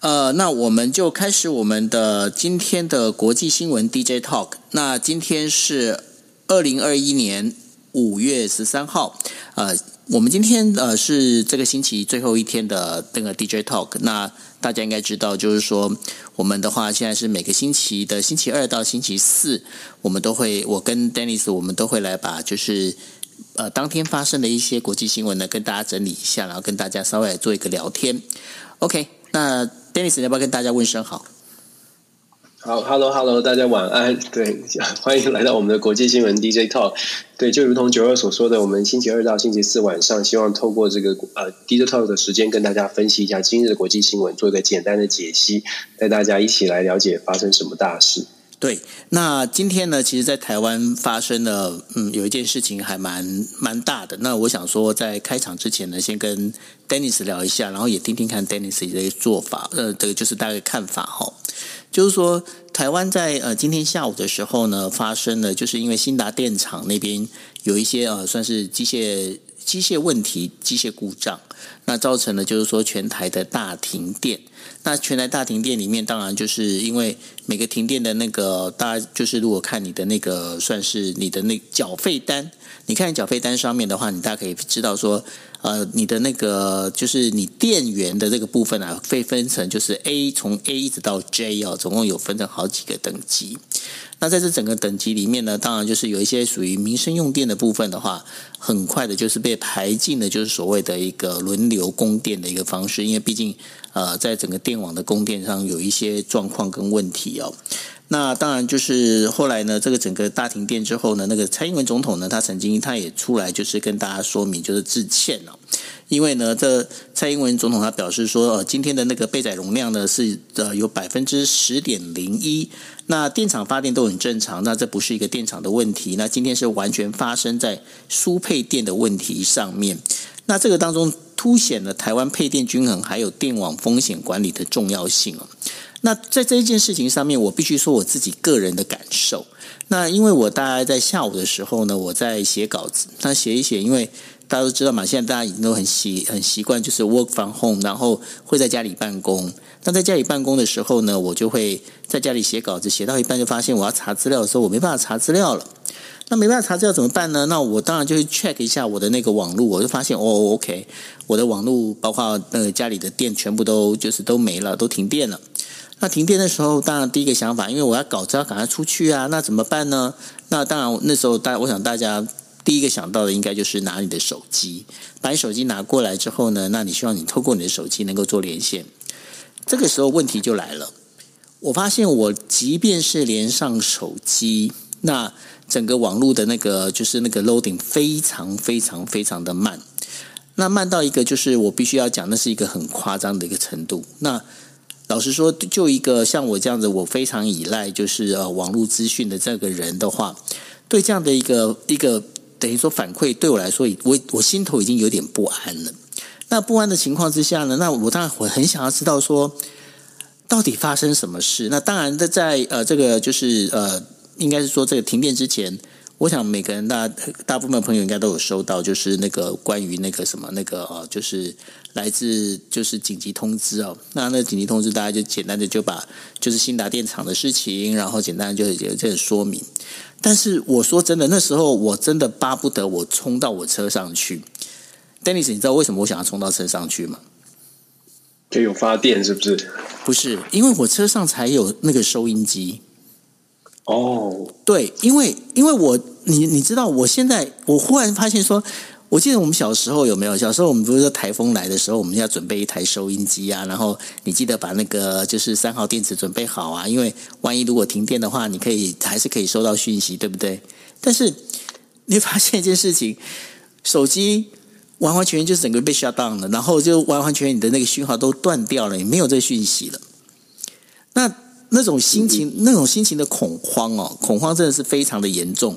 呃，那我们就开始我们的今天的国际新闻 DJ Talk。那今天是二零二一年五月十三号，呃，我们今天呃是这个星期最后一天的那个 DJ Talk。那大家应该知道，就是说我们的话现在是每个星期的星期二到星期四，我们都会我跟 Dennis 我们都会来把就是呃当天发生的一些国际新闻呢跟大家整理一下，然后跟大家稍微做一个聊天。OK，那。Dennis，要不要跟大家问声好？好，Hello，Hello，大家晚安。对，欢迎来到我们的国际新闻 DJ Talk。对，就如同九二所说的，我们星期二到星期四晚上，希望透过这个呃 DJ Talk 的时间，跟大家分析一下今日的国际新闻，做一个简单的解析，带大家一起来了解发生什么大事。对，那今天呢，其实，在台湾发生了，嗯，有一件事情还蛮蛮大的。那我想说，在开场之前呢，先跟 Dennis 聊一下，然后也听听看 Dennis 的做法，呃，这个就是大概看法哈。就是说，台湾在呃今天下午的时候呢，发生了，就是因为新达电厂那边有一些呃，算是机械机械问题、机械故障，那造成了就是说全台的大停电。那全台大停电里面，当然就是因为每个停电的那个，大家就是如果看你的那个，算是你的那缴费单，你看缴费单上面的话，你大家可以知道说，呃，你的那个就是你电源的这个部分啊，会分成就是 A 从 A 一直到 J 哦，总共有分成好几个等级。那在这整个等级里面呢，当然就是有一些属于民生用电的部分的话，很快的就是被排进了，就是所谓的一个轮流供电的一个方式，因为毕竟呃，在整个电网的供电上有一些状况跟问题哦。那当然就是后来呢，这个整个大停电之后呢，那个蔡英文总统呢，他曾经他也出来就是跟大家说明，就是致歉了。因为呢，这蔡英文总统他表示说，呃，今天的那个备载容量呢是呃有百分之十点零一，那电厂发电都很正常，那这不是一个电厂的问题，那今天是完全发生在输配电的问题上面，那这个当中凸显了台湾配电均衡还有电网风险管理的重要性。那在这一件事情上面，我必须说我自己个人的感受。那因为我大概在下午的时候呢，我在写稿子，那写一写，因为。大家都知道嘛，现在大家已经都很习很习惯，就是 work from home，然后会在家里办公。那在家里办公的时候呢，我就会在家里写稿子，写到一半就发现我要查资料的时候，我没办法查资料了。那没办法查资料怎么办呢？那我当然就会 check 一下我的那个网络，我就发现哦，OK，我的网络包括那个家里的电全部都就是都没了，都停电了。那停电的时候，当然第一个想法，因为我要稿子要赶快出去啊，那怎么办呢？那当然那时候大，我想大家。第一个想到的应该就是拿你的手机，把你手机拿过来之后呢，那你希望你透过你的手机能够做连线。这个时候问题就来了，我发现我即便是连上手机，那整个网络的那个就是那个 loading 非常非常非常的慢，那慢到一个就是我必须要讲，那是一个很夸张的一个程度。那老实说，就一个像我这样子，我非常依赖就是呃网络资讯的这个人的话，对这样的一个一个。等于说反馈对我来说，我我心头已经有点不安了。那不安的情况之下呢，那我当然我很想要知道说，到底发生什么事？那当然在在呃这个就是呃，应该是说这个停电之前，我想每个人大大部分朋友应该都有收到，就是那个关于那个什么那个呃，就是来自就是紧急通知哦。那那紧急通知，大家就简单的就把就是兴达电厂的事情，然后简单的就有这个说明。但是我说真的，那时候我真的巴不得我冲到我车上去。Dennis，你知道为什么我想要冲到车上去吗？就有发电是不是？不是，因为我车上才有那个收音机。哦，对，因为因为我你你知道，我现在我忽然发现说。我记得我们小时候有没有？小时候我们不是说台风来的时候，我们要准备一台收音机啊，然后你记得把那个就是三号电池准备好啊，因为万一如果停电的话，你可以还是可以收到讯息，对不对？但是你发现一件事情，手机完完全全就整个被 shut down 了，然后就完完全全你的那个讯号都断掉了，也没有这讯息了。那那种心情，那种心情的恐慌哦，恐慌真的是非常的严重。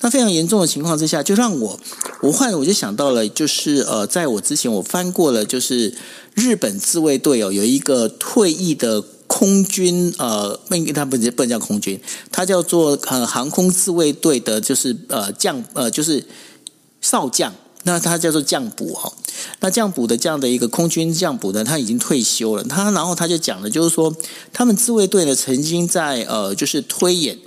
那非常严重的情况之下，就让我，我忽然我就想到了，就是呃，在我之前我翻过了，就是日本自卫队哦，有一个退役的空军，呃，那他不不能叫空军，他叫做呃航空自卫队的，就是呃将呃就是少将。那他叫做降补哈，那降补的这样的一个空军降补呢，他已经退休了。他然后他就讲了，就是说他们自卫队呢曾经在呃，就是推演，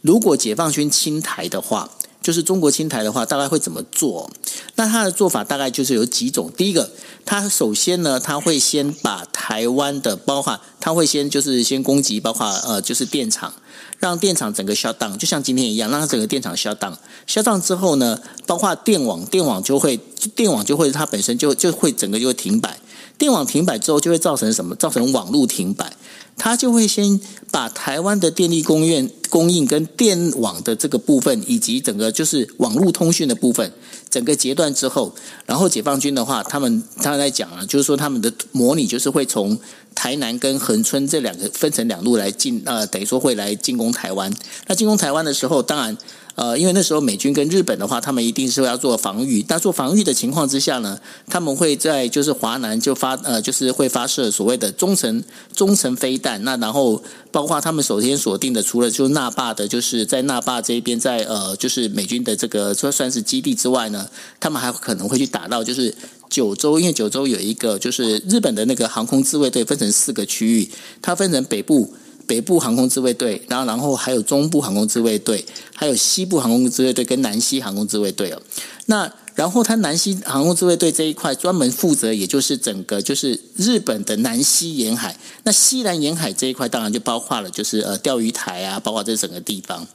如果解放军侵台的话，就是中国侵台的话，大概会怎么做？那他的做法大概就是有几种。第一个，他首先呢，他会先把台湾的包括，他会先就是先攻击，包括呃，就是电厂。让电厂整个 shut down，就像今天一样，让它整个电厂 shut down。shut down 之后呢，包括电网，电网就会电网就会它本身就就会整个就会停摆。电网停摆之后，就会造成什么？造成网络停摆。他就会先把台湾的电力供应供应跟电网的这个部分，以及整个就是网络通讯的部分，整个截断之后，然后解放军的话，他们他在讲啊，就是说他们的模拟就是会从。台南跟恒春这两个分成两路来进，呃，等于说会来进攻台湾。那进攻台湾的时候，当然，呃，因为那时候美军跟日本的话，他们一定是要做防御。那做防御的情况之下呢，他们会在就是华南就发，呃，就是会发射所谓的中程中程飞弹。那然后包括他们首先锁定的，除了就那霸的，就是在那霸这一边，在呃，就是美军的这个说算是基地之外呢，他们还可能会去打到就是。九州，因为九州有一个，就是日本的那个航空自卫队分成四个区域，它分成北部北部航空自卫队，然后然后还有中部航空自卫队，还有西部航空自卫队跟南西航空自卫队哦。那然后它南西航空自卫队这一块专门负责，也就是整个就是日本的南西沿海。那西南沿海这一块当然就包括了，就是呃钓鱼台啊，包括这整个地方。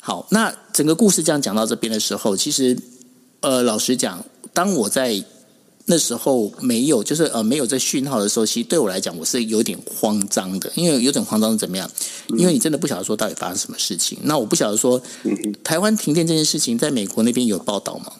好，那整个故事这样讲到这边的时候，其实呃老实讲。当我在那时候没有，就是呃没有这讯号的时候，其实对我来讲，我是有点慌张的，因为有点慌张是怎么样？因为你真的不晓得说到底发生什么事情。那我不晓得说，台湾停电这件事情，在美国那边有报道吗？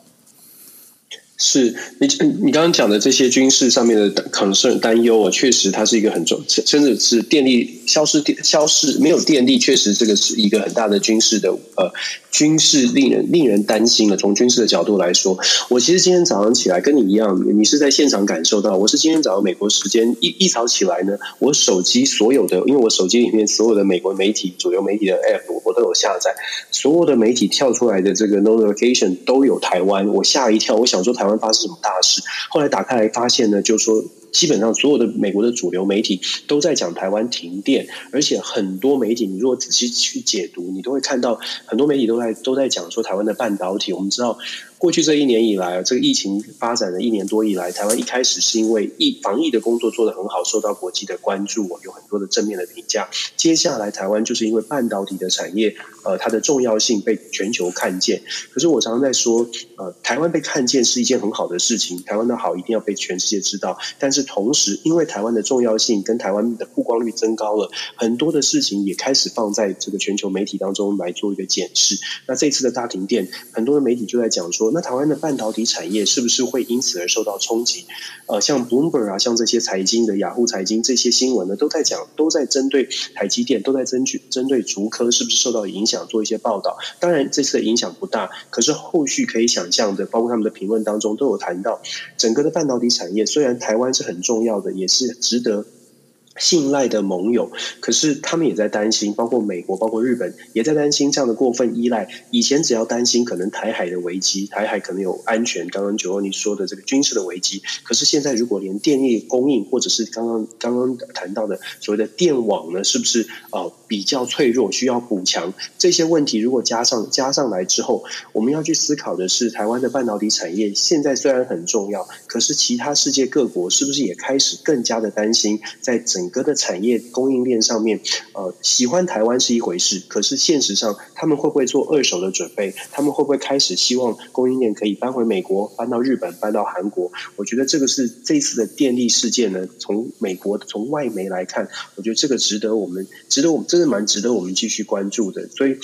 是你你刚刚讲的这些军事上面的 concern 担忧啊，确实它是一个很重，甚至是电力消失电消失没有电力，确实这个是一个很大的军事的呃军事令人令人担心的。从军事的角度来说，我其实今天早上起来跟你一样，你是在现场感受到，我是今天早上美国时间一一早起来呢，我手机所有的，因为我手机里面所有的美国媒体主流媒体的 app 我都有下载，所有的媒体跳出来的这个 notification 都有台湾，我吓一跳，我想说台湾。发生什么大事？后来打开来发现呢，就是说基本上所有的美国的主流媒体都在讲台湾停电，而且很多媒体，你如果仔细去解读，你都会看到很多媒体都在都在讲说台湾的半导体。我们知道。过去这一年以来，这个疫情发展了一年多以来，台湾一开始是因为疫防疫的工作做得很好，受到国际的关注，有很多的正面的评价。接下来，台湾就是因为半导体的产业，呃，它的重要性被全球看见。可是我常常在说，呃，台湾被看见是一件很好的事情，台湾的好一定要被全世界知道。但是同时，因为台湾的重要性跟台湾的曝光率增高了，很多的事情也开始放在这个全球媒体当中来做一个检视。那这次的大停电，很多的媒体就在讲说。那台湾的半导体产业是不是会因此而受到冲击？呃，像 Bloomberg 啊，像这些财经的雅虎财经这些新闻呢，都在讲，都在针对台积电，都在争取针对竹科是不是受到影响做一些报道。当然，这次的影响不大，可是后续可以想象的，包括他们的评论当中都有谈到，整个的半导体产业虽然台湾是很很重要的，也是值得。信赖的盟友，可是他们也在担心，包括美国、包括日本也在担心这样的过分依赖。以前只要担心可能台海的危机，台海可能有安全，刚刚九欧你说的这个军事的危机，可是现在如果连电力供应，或者是刚刚刚刚谈到的所谓的电网呢，是不是呃比较脆弱，需要补强？这些问题如果加上加上来之后，我们要去思考的是，台湾的半导体产业现在虽然很重要，可是其他世界各国是不是也开始更加的担心，在整整个的产业供应链上面，呃，喜欢台湾是一回事，可是现实上他们会不会做二手的准备？他们会不会开始希望供应链可以搬回美国、搬到日本、搬到韩国？我觉得这个是这次的电力事件呢，从美国从外媒来看，我觉得这个值得我们，值得我们真的蛮值得我们继续关注的。所以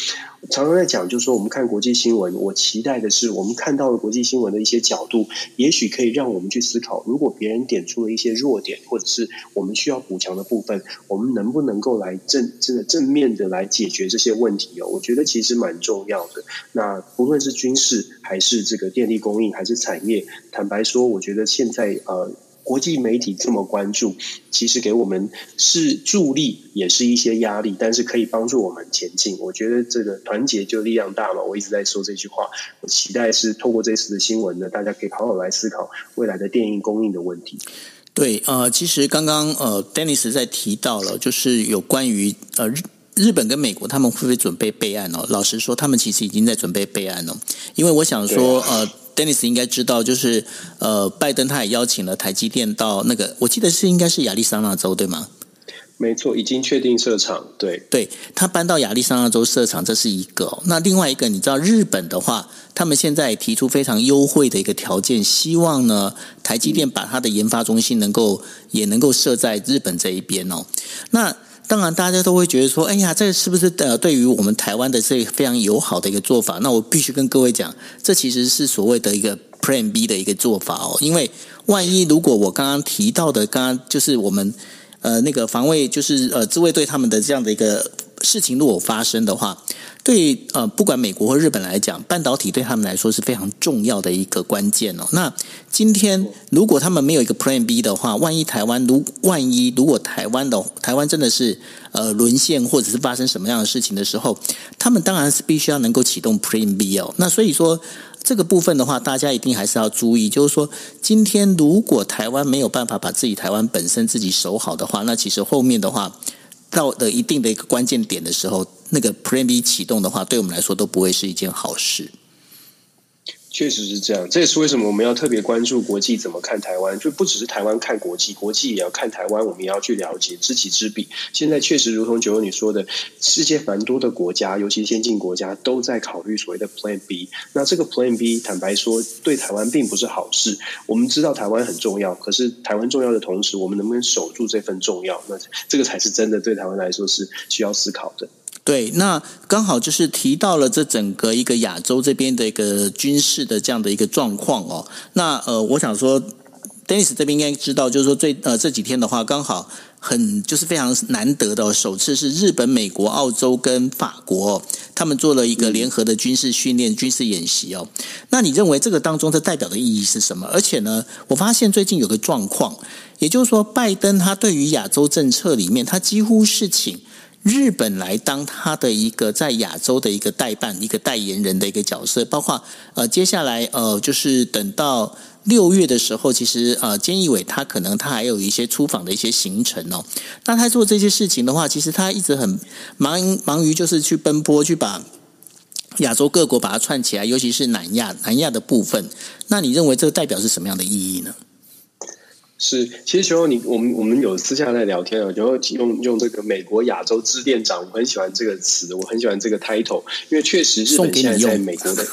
常常在讲，就是说我们看国际新闻，我期待的是我们看到的国际新闻的一些角度，也许可以让我们去思考，如果别人点出了一些弱点，或者是我们需要补强的部分，我们能不能够来正真的正面的来解决这些问题哦？我觉得其实蛮重要的。那不论是军事还是这个电力供应还是产业，坦白说，我觉得现在呃。国际媒体这么关注，其实给我们是助力，也是一些压力，但是可以帮助我们前进。我觉得这个团结就力量大嘛，我一直在说这句话。我期待是透过这次的新闻呢，大家可以好好来思考未来的电力供应的问题。对，呃，其实刚刚呃，Dennis 在提到了，就是有关于呃日日本跟美国他们会不会准备备案哦？老实说，他们其实已经在准备备案了，因为我想说呃。Dennis 应该知道，就是呃，拜登他也邀请了台积电到那个，我记得是应该是亚利桑那州，对吗？没错，已经确定设厂。对，对，他搬到亚利桑那州设厂，这是一个。那另外一个，你知道日本的话，他们现在提出非常优惠的一个条件，希望呢，台积电把它的研发中心能够也能够设在日本这一边哦。那当然，大家都会觉得说：“哎呀，这是不是呃，对于我们台湾的这非常友好的一个做法？”那我必须跟各位讲，这其实是所谓的一个 Plan B 的一个做法哦。因为万一如果我刚刚提到的，刚刚就是我们呃那个防卫，就是呃自卫队他们的这样的一个事情，如果发生的话。对，呃，不管美国或日本来讲，半导体对他们来说是非常重要的一个关键哦。那今天如果他们没有一个 Plan B 的话，万一台湾如万一如果台湾的台湾真的是呃沦陷，或者是发生什么样的事情的时候，他们当然是必须要能够启动 Plan B 哦。那所以说这个部分的话，大家一定还是要注意，就是说今天如果台湾没有办法把自己台湾本身自己守好的话，那其实后面的话。到了一定的一个关键点的时候，那个 Plan B 启动的话，对我们来说都不会是一件好事。确实是这样，这也是为什么我们要特别关注国际怎么看台湾。就不只是台湾看国际，国际也要看台湾，我们也要去了解，知己知彼。现在确实如同九欧你说的，世界繁多的国家，尤其先进国家，都在考虑所谓的 Plan B。那这个 Plan B，坦白说，对台湾并不是好事。我们知道台湾很重要，可是台湾重要的同时，我们能不能守住这份重要？那这个才是真的对台湾来说是需要思考的。对，那刚好就是提到了这整个一个亚洲这边的一个军事的这样的一个状况哦。那呃，我想说，Dennis 这边应该知道，就是说最呃这几天的话，刚好很就是非常难得的，首次是日本、美国、澳洲跟法国，他们做了一个联合的军事训练、军事演习哦。那你认为这个当中它代表的意义是什么？而且呢，我发现最近有个状况，也就是说，拜登他对于亚洲政策里面，他几乎是请。日本来当他的一个在亚洲的一个代办、一个代言人的一个角色，包括呃，接下来呃，就是等到六月的时候，其实呃，菅义伟他可能他还有一些出访的一些行程哦。那他做这些事情的话，其实他一直很忙忙于就是去奔波，去把亚洲各国把它串起来，尤其是南亚南亚的部分。那你认为这个代表是什么样的意义呢？是，其实时候你我们我们有私下在聊天啊，然后用用这个美国亚洲支店长，我很喜欢这个词，我很喜欢这个 title，因为确实日本现在在美国的，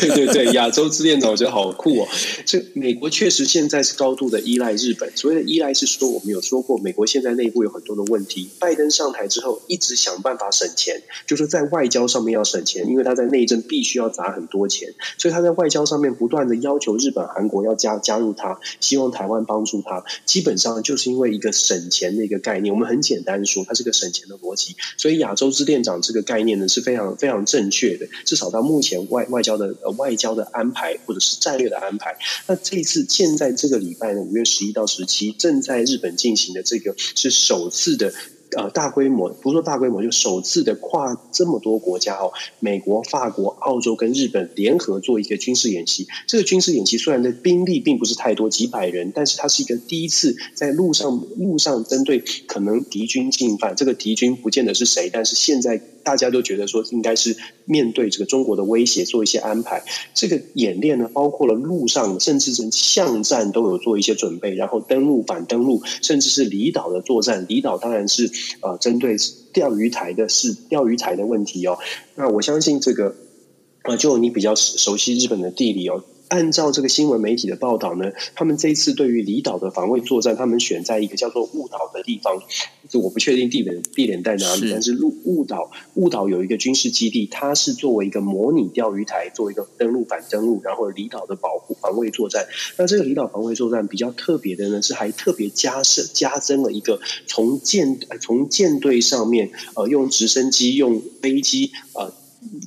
对对对，亚洲支店长我觉得好酷哦。这美国确实现在是高度的依赖日本，所谓的依赖是说我们有说过，美国现在内部有很多的问题。拜登上台之后一直想办法省钱，就是在外交上面要省钱，因为他在内政必须要砸很多钱，所以他在外交上面不断的要求日本、韩国要加加入他，希望台湾帮。他，基本上就是因为一个省钱的一个概念。我们很简单说，它是个省钱的逻辑。所以亚洲之店长这个概念呢是非常非常正确的。至少到目前外外交的外交的安排或者是战略的安排。那这一次现在这个礼拜呢，五月十一到十七正在日本进行的这个是首次的。呃，大规模不是说大规模，就首次的跨这么多国家哦，美国、法国、澳洲跟日本联合做一个军事演习。这个军事演习虽然的兵力并不是太多，几百人，但是它是一个第一次在路上路上针对可能敌军进犯。这个敌军不见得是谁，但是现在。大家都觉得说应该是面对这个中国的威胁做一些安排。这个演练呢，包括了陆上甚至是巷战都有做一些准备，然后登陆、反登陆，甚至是离岛的作战。离岛当然是呃针对钓鱼台的是钓鱼台的问题哦。那我相信这个呃，就你比较熟悉日本的地理哦。按照这个新闻媒体的报道呢，他们这一次对于离岛的防卫作战，他们选在一个叫做雾岛的地方，就我不确定地点地点在哪里，是但是鹿雾岛雾岛有一个军事基地，它是作为一个模拟钓鱼台，作为一个登陆反登陆，然后离岛的保护防卫作战。那这个离岛防卫作战比较特别的呢，是还特别加设加增了一个从舰从舰队上面呃用直升机用飞机呃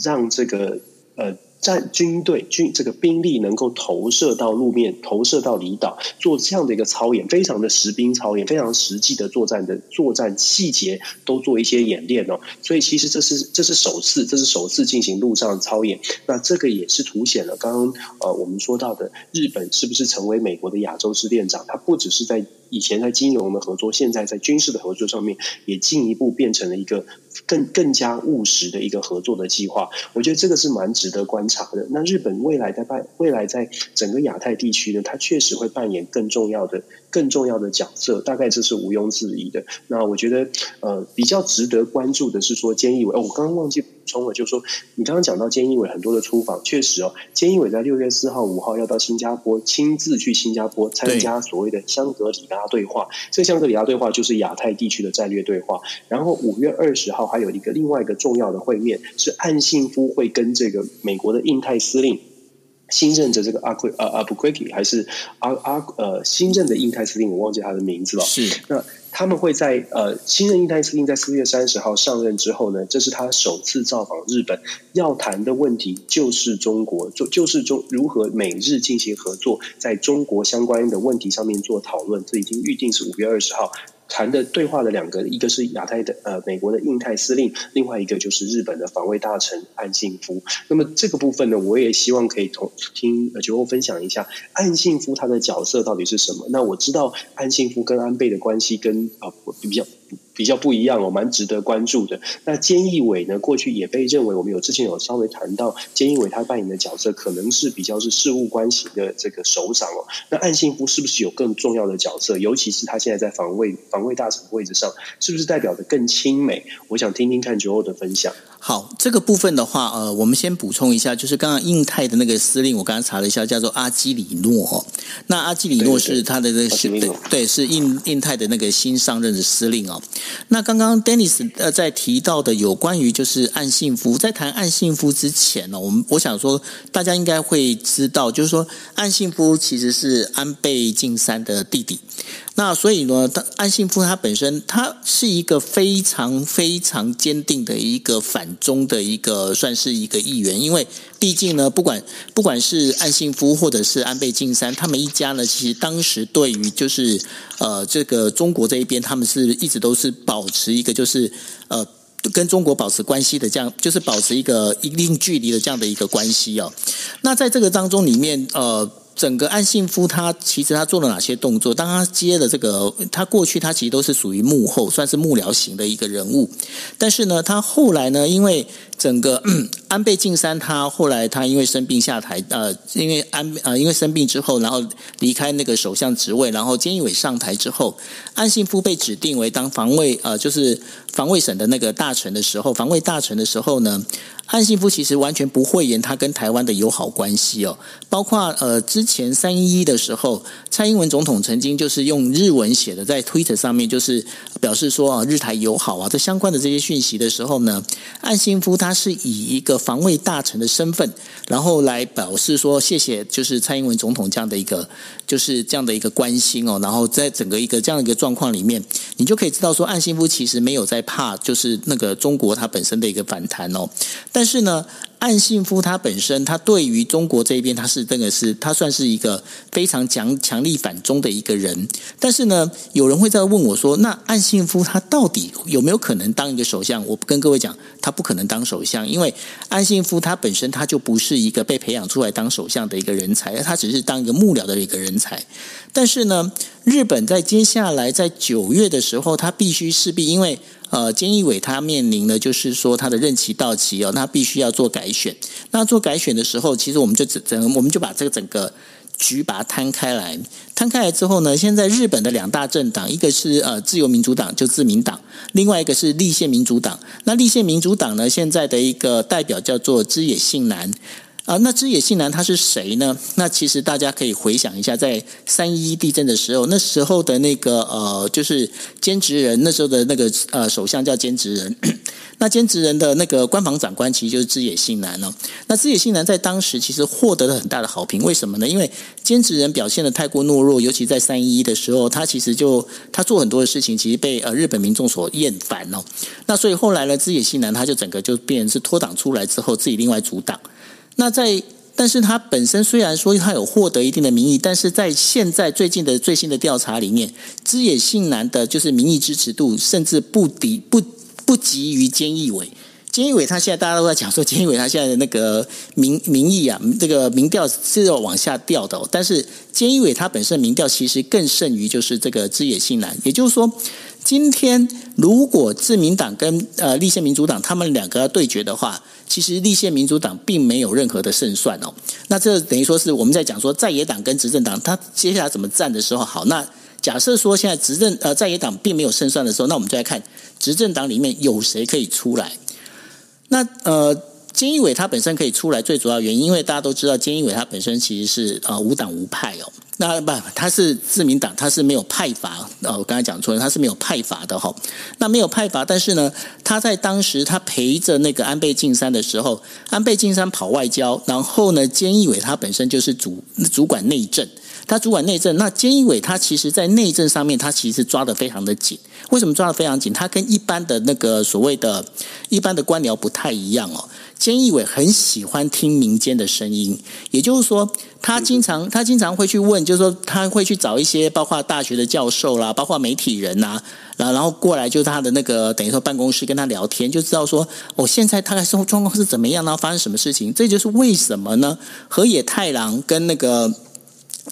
让这个呃。战军队军这个兵力能够投射到路面，投射到离岛，做这样的一个操演，非常的实兵操演，非常实际的作战的作战细节都做一些演练哦。所以其实这是这是首次，这是首次进行陆上操演。那这个也是凸显了刚刚呃我们说到的日本是不是成为美国的亚洲之恋长？它不只是在以前在金融的合作，现在在军事的合作上面也进一步变成了一个更更加务实的一个合作的计划。我觉得这个是蛮值得观察的。那日本未来在扮未来在整个亚太地区呢，它确实会扮演更重要的更重要的角色，大概这是毋庸置疑的。那我觉得呃比较值得关注的是说，菅义伟哦，我刚刚忘记补充了，就是说你刚刚讲到菅义伟很多的出访，确实哦，菅义伟在六月四号、五号要到新加坡亲自去新加坡参加所谓的香格里拉。对话，这个香格里拉对话就是亚太地区的战略对话。然后五月二十号还有一个另外一个重要的会面，是岸信夫会跟这个美国的印太司令新任的这个阿奎呃阿布奎基还是阿阿呃新任的印太司令，我忘记他的名字了。是那。他们会在呃新任印太司令在四月三十号上任之后呢，这是他首次造访日本，要谈的问题就是中国，就就是中如何美日进行合作，在中国相关的问题上面做讨论，这已经预定是五月二十号。谈的对话的两个，一个是亚太的呃美国的印太司令，另外一个就是日本的防卫大臣岸信夫。那么这个部分呢，我也希望可以同听呃，酒后分享一下岸信夫他的角色到底是什么。那我知道岸信夫跟安倍的关系跟啊、呃、比较。比较不一样哦，蛮值得关注的。那菅义伟呢？过去也被认为，我们有之前有稍微谈到菅义伟他扮演的角色，可能是比较是事务关系的这个首长哦。那岸信夫是不是有更重要的角色？尤其是他现在在防卫防卫大臣的位置上，是不是代表的更亲美？我想听听看酒后的分享。好，这个部分的话，呃，我们先补充一下，就是刚刚印太的那个司令，我刚刚查了一下，叫做阿基里诺哦。那阿基里诺是他的那个是对，对，对，是印印太的那个新上任的司令哦。那刚刚 Dennis 呃在提到的有关于就是岸信夫，在谈岸信夫之前呢，我们我想说大家应该会知道，就是说岸信夫其实是安倍晋三的弟弟。那所以呢，他岸信夫他本身他是一个非常非常坚定的一个反中的一个算是一个议员，因为毕竟呢，不管不管是岸信夫或者是安倍晋三，他们一家呢，其实当时对于就是呃这个中国这一边，他们是一直都是保持一个就是呃跟中国保持关系的这样，就是保持一个一定距离的这样的一个关系哦。那在这个当中里面呃。整个安信夫他其实他做了哪些动作？当他接了这个，他过去他其实都是属于幕后，算是幕僚型的一个人物。但是呢，他后来呢，因为整个 安倍晋三他后来他因为生病下台，呃，因为安呃因为生病之后，然后离开那个首相职位，然后菅义伟上台之后，岸信夫被指定为当防卫呃就是防卫省的那个大臣的时候，防卫大臣的时候呢。岸信夫其实完全不讳言他跟台湾的友好关系哦，包括呃之前三一一的时候，蔡英文总统曾经就是用日文写的在 Twitter 上面，就是表示说啊日台友好啊这相关的这些讯息的时候呢，岸信夫他他是以一个防卫大臣的身份，然后来表示说谢谢，就是蔡英文总统这样的一个就是这样的一个关心哦，然后在整个一个这样的一个状况里面，你就可以知道说岸信夫其实没有在怕，就是那个中国它本身的一个反弹哦，但是呢，岸信夫他本身，他对于中国这边，他是真的是他算是一个非常强强力反中的一个人。但是呢，有人会在问我说，那岸信夫他到底有没有可能当一个首相？我跟各位讲，他不可能当首相，因为岸信夫他本身他就不是一个被培养出来当首相的一个人才，他只是当一个幕僚的一个人才。但是呢，日本在接下来在九月的时候，他必须势必因为呃，菅义伟他面临的就是说他的任期到期哦，那必须要做改选。那做改选的时候，其实我们就整整我们就把这个整个。局把它摊开来，摊开来之后呢，现在日本的两大政党，一个是呃自由民主党，就自民党；另外一个是立宪民主党。那立宪民主党呢，现在的一个代表叫做枝野幸男啊、那枝野幸男他是谁呢？那其实大家可以回想一下，在三一地震的时候，那时候的那个呃，就是兼职人那时候的那个呃首相叫兼职人。那兼职人的那个官房长官其实就是枝野幸男哦。那枝野幸男在当时其实获得了很大的好评，为什么呢？因为兼职人表现得太过懦弱，尤其在三一的时候，他其实就他做很多的事情，其实被呃日本民众所厌烦哦。那所以后来呢，枝野幸男他就整个就变成是脱党出来之后，自己另外组党。那在但是他本身虽然说他有获得一定的民意，但是在现在最近的最新的调查里面，枝野幸男的就是民意支持度甚至不敌不。不及于菅义伟，菅义伟他现在大家都在讲说，菅义伟他现在的那个民民意啊，这个民调是要往下掉的。但是菅义伟他本身的民调其实更胜于就是这个枝野幸男。也就是说，今天如果自民党跟呃立宪民主党他们两个要对决的话，其实立宪民主党并没有任何的胜算哦。那这等于说是我们在讲说在野党跟执政党他接下来怎么战的时候，好那。假设说现在执政呃在野党并没有胜算的时候，那我们就来看执政党里面有谁可以出来。那呃，菅义伟他本身可以出来，最主要原因，因为大家都知道菅义伟他本身其实是呃无党无派哦。那不，他是自民党，他是没有派阀。呃，我刚才讲错了，他是没有派阀的哈。那没有派阀，但是呢，他在当时他陪着那个安倍晋三的时候，安倍晋三跑外交，然后呢，菅义伟他本身就是主主管内政。他主管内政，那菅义伟他其实，在内政上面，他其实抓得非常的紧。为什么抓得非常紧？他跟一般的那个所谓的一般的官僚不太一样哦。菅义伟很喜欢听民间的声音，也就是说，他经常他经常会去问，就是说他会去找一些包括大学的教授啦，包括媒体人呐，然后然后过来就他的那个等于说办公室跟他聊天，就知道说、哦、现在大概生活状况是怎么样，呢发生什么事情。这就是为什么呢？河野太郎跟那个。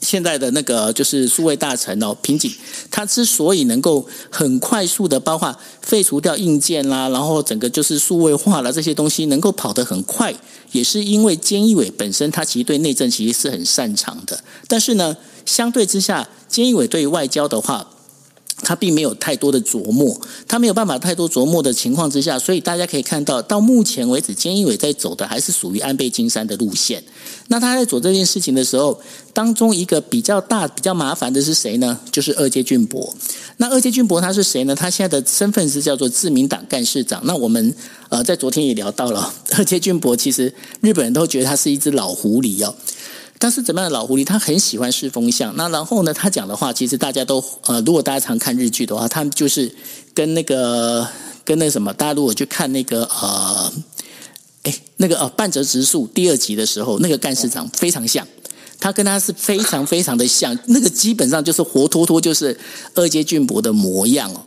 现在的那个就是数位大臣哦，平井，他之所以能够很快速的，包括废除掉硬件啦，然后整个就是数位化了这些东西，能够跑得很快，也是因为菅义伟本身他其实对内政其实是很擅长的。但是呢，相对之下，菅义伟对于外交的话，他并没有太多的琢磨，他没有办法太多琢磨的情况之下，所以大家可以看到，到目前为止，菅义伟在走的还是属于安倍晋三的路线。那他在做这件事情的时候，当中一个比较大、比较麻烦的是谁呢？就是二阶俊博。那二阶俊博他是谁呢？他现在的身份是叫做自民党干事长。那我们呃在昨天也聊到了，二阶俊博其实日本人都觉得他是一只老狐狸哦。但是怎么样的老狐狸？他很喜欢试风向。那然后呢，他讲的话，其实大家都呃，如果大家常看日剧的话，他们就是跟那个跟那什么，大家如果去看那个呃，哎，那个呃半泽直树第二集的时候，那个干事长非常像，他跟他是非常非常的像，那个基本上就是活脱脱就是二阶俊博的模样哦。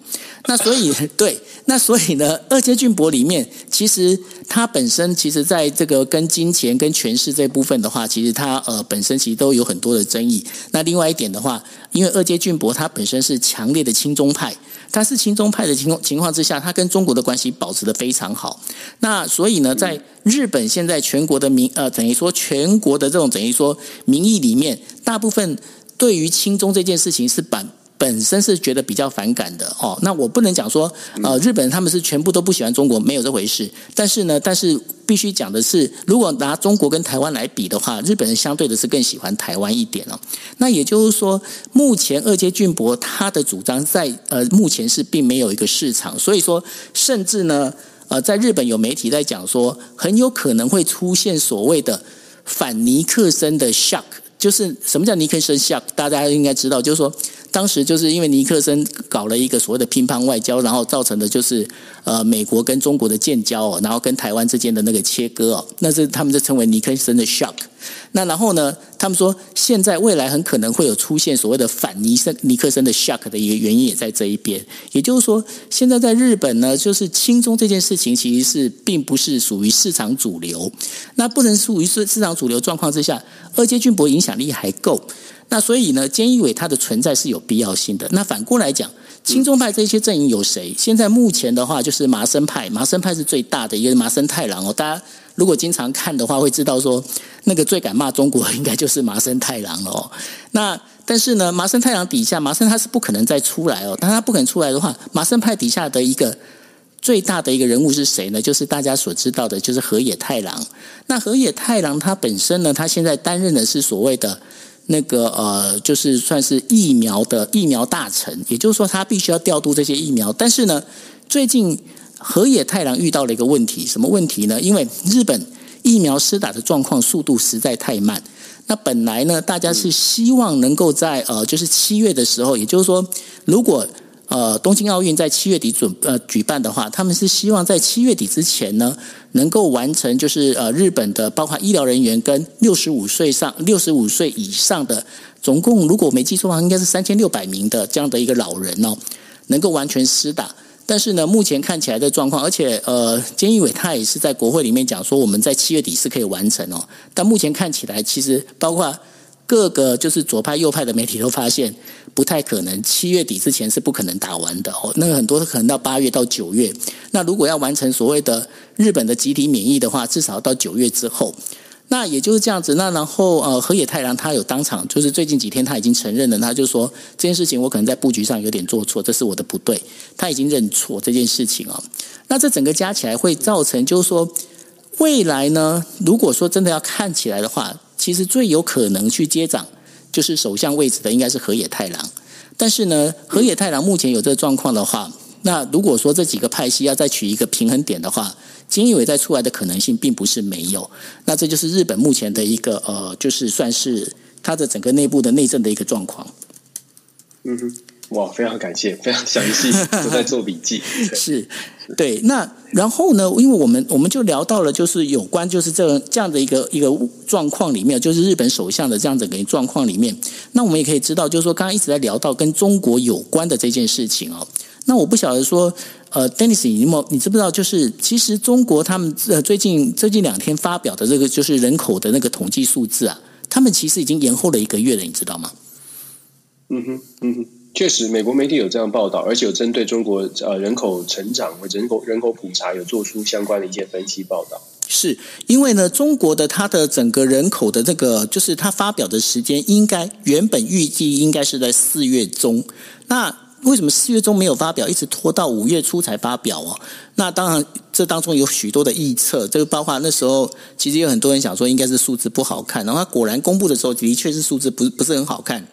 那所以 对，那所以呢，二阶俊博里面，其实他本身其实在这个跟金钱跟权势这部分的话，其实他呃本身其实都有很多的争议。那另外一点的话，因为二阶俊博他本身是强烈的亲中派，他是亲中派的情况情况之下，他跟中国的关系保持得非常好。那所以呢，在日本现在全国的民呃等于说全国的这种等于说民意里面，大部分对于亲中这件事情是把。本身是觉得比较反感的哦，那我不能讲说呃，日本人他们是全部都不喜欢中国，没有这回事。但是呢，但是必须讲的是，如果拿中国跟台湾来比的话，日本人相对的是更喜欢台湾一点哦。那也就是说，目前二阶俊博他的主张在呃目前是并没有一个市场，所以说甚至呢呃，在日本有媒体在讲说，很有可能会出现所谓的反尼克森的 shock，就是什么叫尼克森 shock？大家应该知道，就是说。当时就是因为尼克森搞了一个所谓的乒乓外交，然后造成的就是呃美国跟中国的建交哦，然后跟台湾之间的那个切割哦，那是他们就称为尼克森的 shock。那然后呢，他们说现在未来很可能会有出现所谓的反尼森尼克森的 shock 的一个原因也在这一边。也就是说，现在在日本呢，就是亲中这件事情其实是并不是属于市场主流。那不能属于市市场主流状况之下，二阶俊博影响力还够。那所以呢，菅义伟他的存在是有必要性的。那反过来讲，亲中派这些阵营有谁？现在目前的话，就是麻生派，麻生派是最大的一个麻生太郎哦。大家如果经常看的话，会知道说，那个最敢骂中国应该就是麻生太郎了哦。那但是呢，麻生太郎底下，麻生他是不可能再出来哦。但他不肯出来的话，麻生派底下的一个。最大的一个人物是谁呢？就是大家所知道的，就是河野太郎。那河野太郎他本身呢，他现在担任的是所谓的那个呃，就是算是疫苗的疫苗大臣，也就是说他必须要调度这些疫苗。但是呢，最近河野太郎遇到了一个问题，什么问题呢？因为日本疫苗施打的状况速度实在太慢。那本来呢，大家是希望能够在呃，就是七月的时候，也就是说，如果呃，东京奥运在七月底准呃举办的话，他们是希望在七月底之前呢，能够完成就是呃日本的包括医疗人员跟六十五岁上六十五岁以上的总共如果我没记错的话，应该是三千六百名的这样的一个老人哦，能够完全施打。但是呢，目前看起来的状况，而且呃，菅义伟他也是在国会里面讲说，我们在七月底是可以完成哦。但目前看起来，其实包括。各个就是左派、右派的媒体都发现不太可能，七月底之前是不可能打完的哦。那个很多可能到八月到九月。那如果要完成所谓的日本的集体免疫的话，至少到九月之后。那也就是这样子。那然后呃，河野太郎他有当场，就是最近几天他已经承认了，他就说这件事情我可能在布局上有点做错，这是我的不对。他已经认错这件事情哦。那这整个加起来会造成，就是说未来呢，如果说真的要看起来的话。其实最有可能去接掌就是首相位置的，应该是河野太郎。但是呢，河野太郎目前有这个状况的话，那如果说这几个派系要再取一个平衡点的话，菅义伟再出来的可能性并不是没有。那这就是日本目前的一个呃，就是算是它的整个内部的内政的一个状况。嗯哼。哇，非常感谢，非常详细，都在做笔记。是，对。那然后呢？因为我们我们就聊到了，就是有关就是这这样的一个一个状况里面，就是日本首相的这样的一个状况里面。那我们也可以知道，就是说刚刚一直在聊到跟中国有关的这件事情哦。那我不晓得说，呃，Dennis，你有没有你知不知道？就是其实中国他们呃最近最近两天发表的这个就是人口的那个统计数字啊，他们其实已经延后了一个月了，你知道吗？嗯哼，嗯哼。确实，美国媒体有这样报道，而且有针对中国呃人口成长和人口人口普查有做出相关的一些分析报道。是因为呢，中国的它的整个人口的这个，就是它发表的时间，应该原本预计应该是在四月中。那为什么四月中没有发表，一直拖到五月初才发表哦？那当然，这当中有许多的预测，这个包括那时候其实有很多人想说应该是数字不好看，然后它果然公布的时候，的确是数字不不是很好看。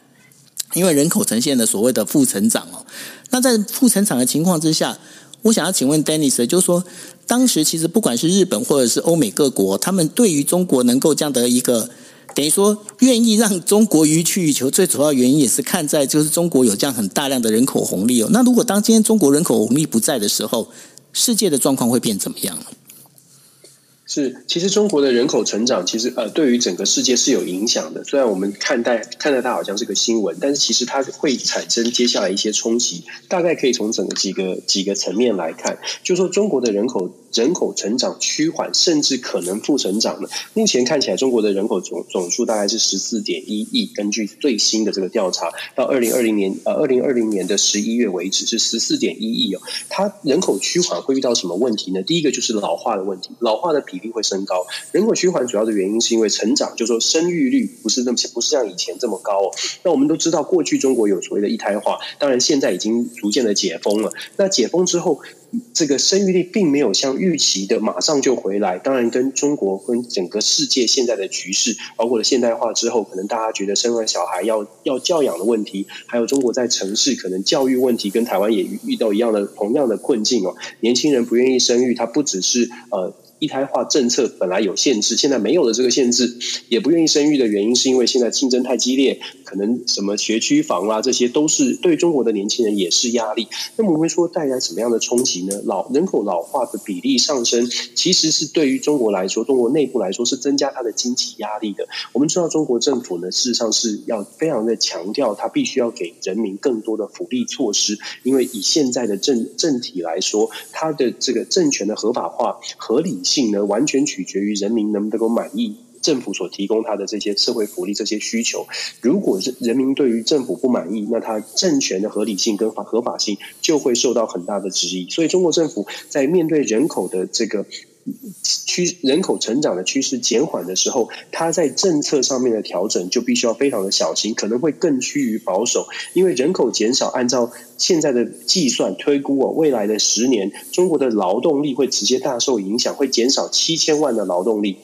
因为人口呈现了所谓的负成长哦，那在负成长的情况之下，我想要请问 Dennis，就是说，当时其实不管是日本或者是欧美各国，他们对于中国能够这样的一个，等于说愿意让中国予取予求，最主要原因也是看在就是中国有这样很大量的人口红利哦。那如果当今天中国人口红利不在的时候，世界的状况会变怎么样呢？是，其实中国的人口成长，其实呃，对于整个世界是有影响的。虽然我们看待看待它好像是个新闻，但是其实它会产生接下来一些冲击。大概可以从整个几个几个层面来看，就说中国的人口。人口成长趋缓，甚至可能负成长的。目前看起来，中国的人口总总数大概是十四点一亿。根据最新的这个调查，到二零二零年呃二零二零年的十一月为止是十四点一亿哦。它人口趋缓会遇到什么问题呢？第一个就是老化的问题，老化的比例会升高。人口趋缓主要的原因是因为成长，就说生育率不是那么不是像以前这么高哦。那我们都知道，过去中国有所谓的一胎化，当然现在已经逐渐的解封了。那解封之后，这个生育率并没有像预期的马上就回来，当然跟中国跟整个世界现在的局势，包括了现代化之后，可能大家觉得生完小孩要要教养的问题，还有中国在城市可能教育问题，跟台湾也遇到一样的同样的困境哦。年轻人不愿意生育，他不只是呃。一胎化政策本来有限制，现在没有了这个限制，也不愿意生育的原因是因为现在竞争太激烈，可能什么学区房啊，这些都是对中国的年轻人也是压力。那么我们说带来什么样的冲击呢？老人口老化的比例上升，其实是对于中国来说，中国内部来说是增加它的经济压力的。我们知道中国政府呢，事实上是要非常的强调，它必须要给人民更多的福利措施，因为以现在的政政体来说，它的这个政权的合法化合理性呢，完全取决于人民能不能够满意政府所提供他的这些社会福利、这些需求，如果是人民对于政府不满意，那他政权的合理性跟合法性就会受到很大的质疑。所以，中国政府在面对人口的这个趋人口成长的趋势减缓的时候，它在政策上面的调整就必须要非常的小心，可能会更趋于保守，因为人口减少，按照现在的计算推估哦，未来的十年，中国的劳动力会直接大受影响，会减少七千万的劳动力。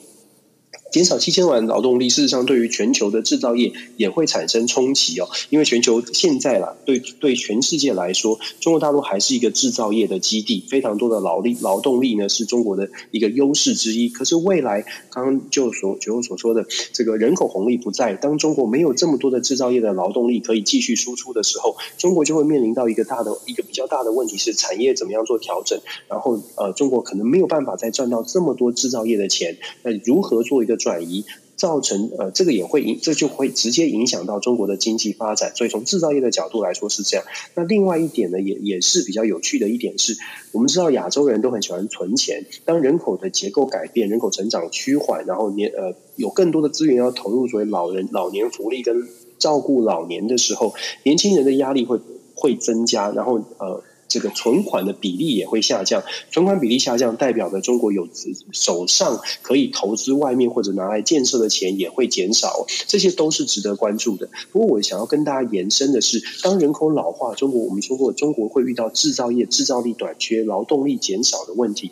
减少七千万劳动力，事实上对于全球的制造业也会产生冲击哦。因为全球现在啦，对对全世界来说，中国大陆还是一个制造业的基地，非常多的劳力劳动力呢是中国的一个优势之一。可是未来，刚刚就所就所说的这个人口红利不在，当中国没有这么多的制造业的劳动力可以继续输出的时候，中国就会面临到一个大的一个比较大的问题是产业怎么样做调整。然后呃，中国可能没有办法再赚到这么多制造业的钱，那如何做一个转移，造成呃，这个也会影，这就会直接影响到中国的经济发展。所以从制造业的角度来说是这样。那另外一点呢，也也是比较有趣的一点是，我们知道亚洲人都很喜欢存钱。当人口的结构改变，人口成长趋缓，然后年呃有更多的资源要投入作为老人老年福利跟照顾老年的时候，年轻人的压力会会增加，然后呃。这个存款的比例也会下降，存款比例下降，代表着中国有手上可以投资外面或者拿来建设的钱也会减少，这些都是值得关注的。不过，我想要跟大家延伸的是，当人口老化，中国我们说过，中国会遇到制造业制造力短缺、劳动力减少的问题。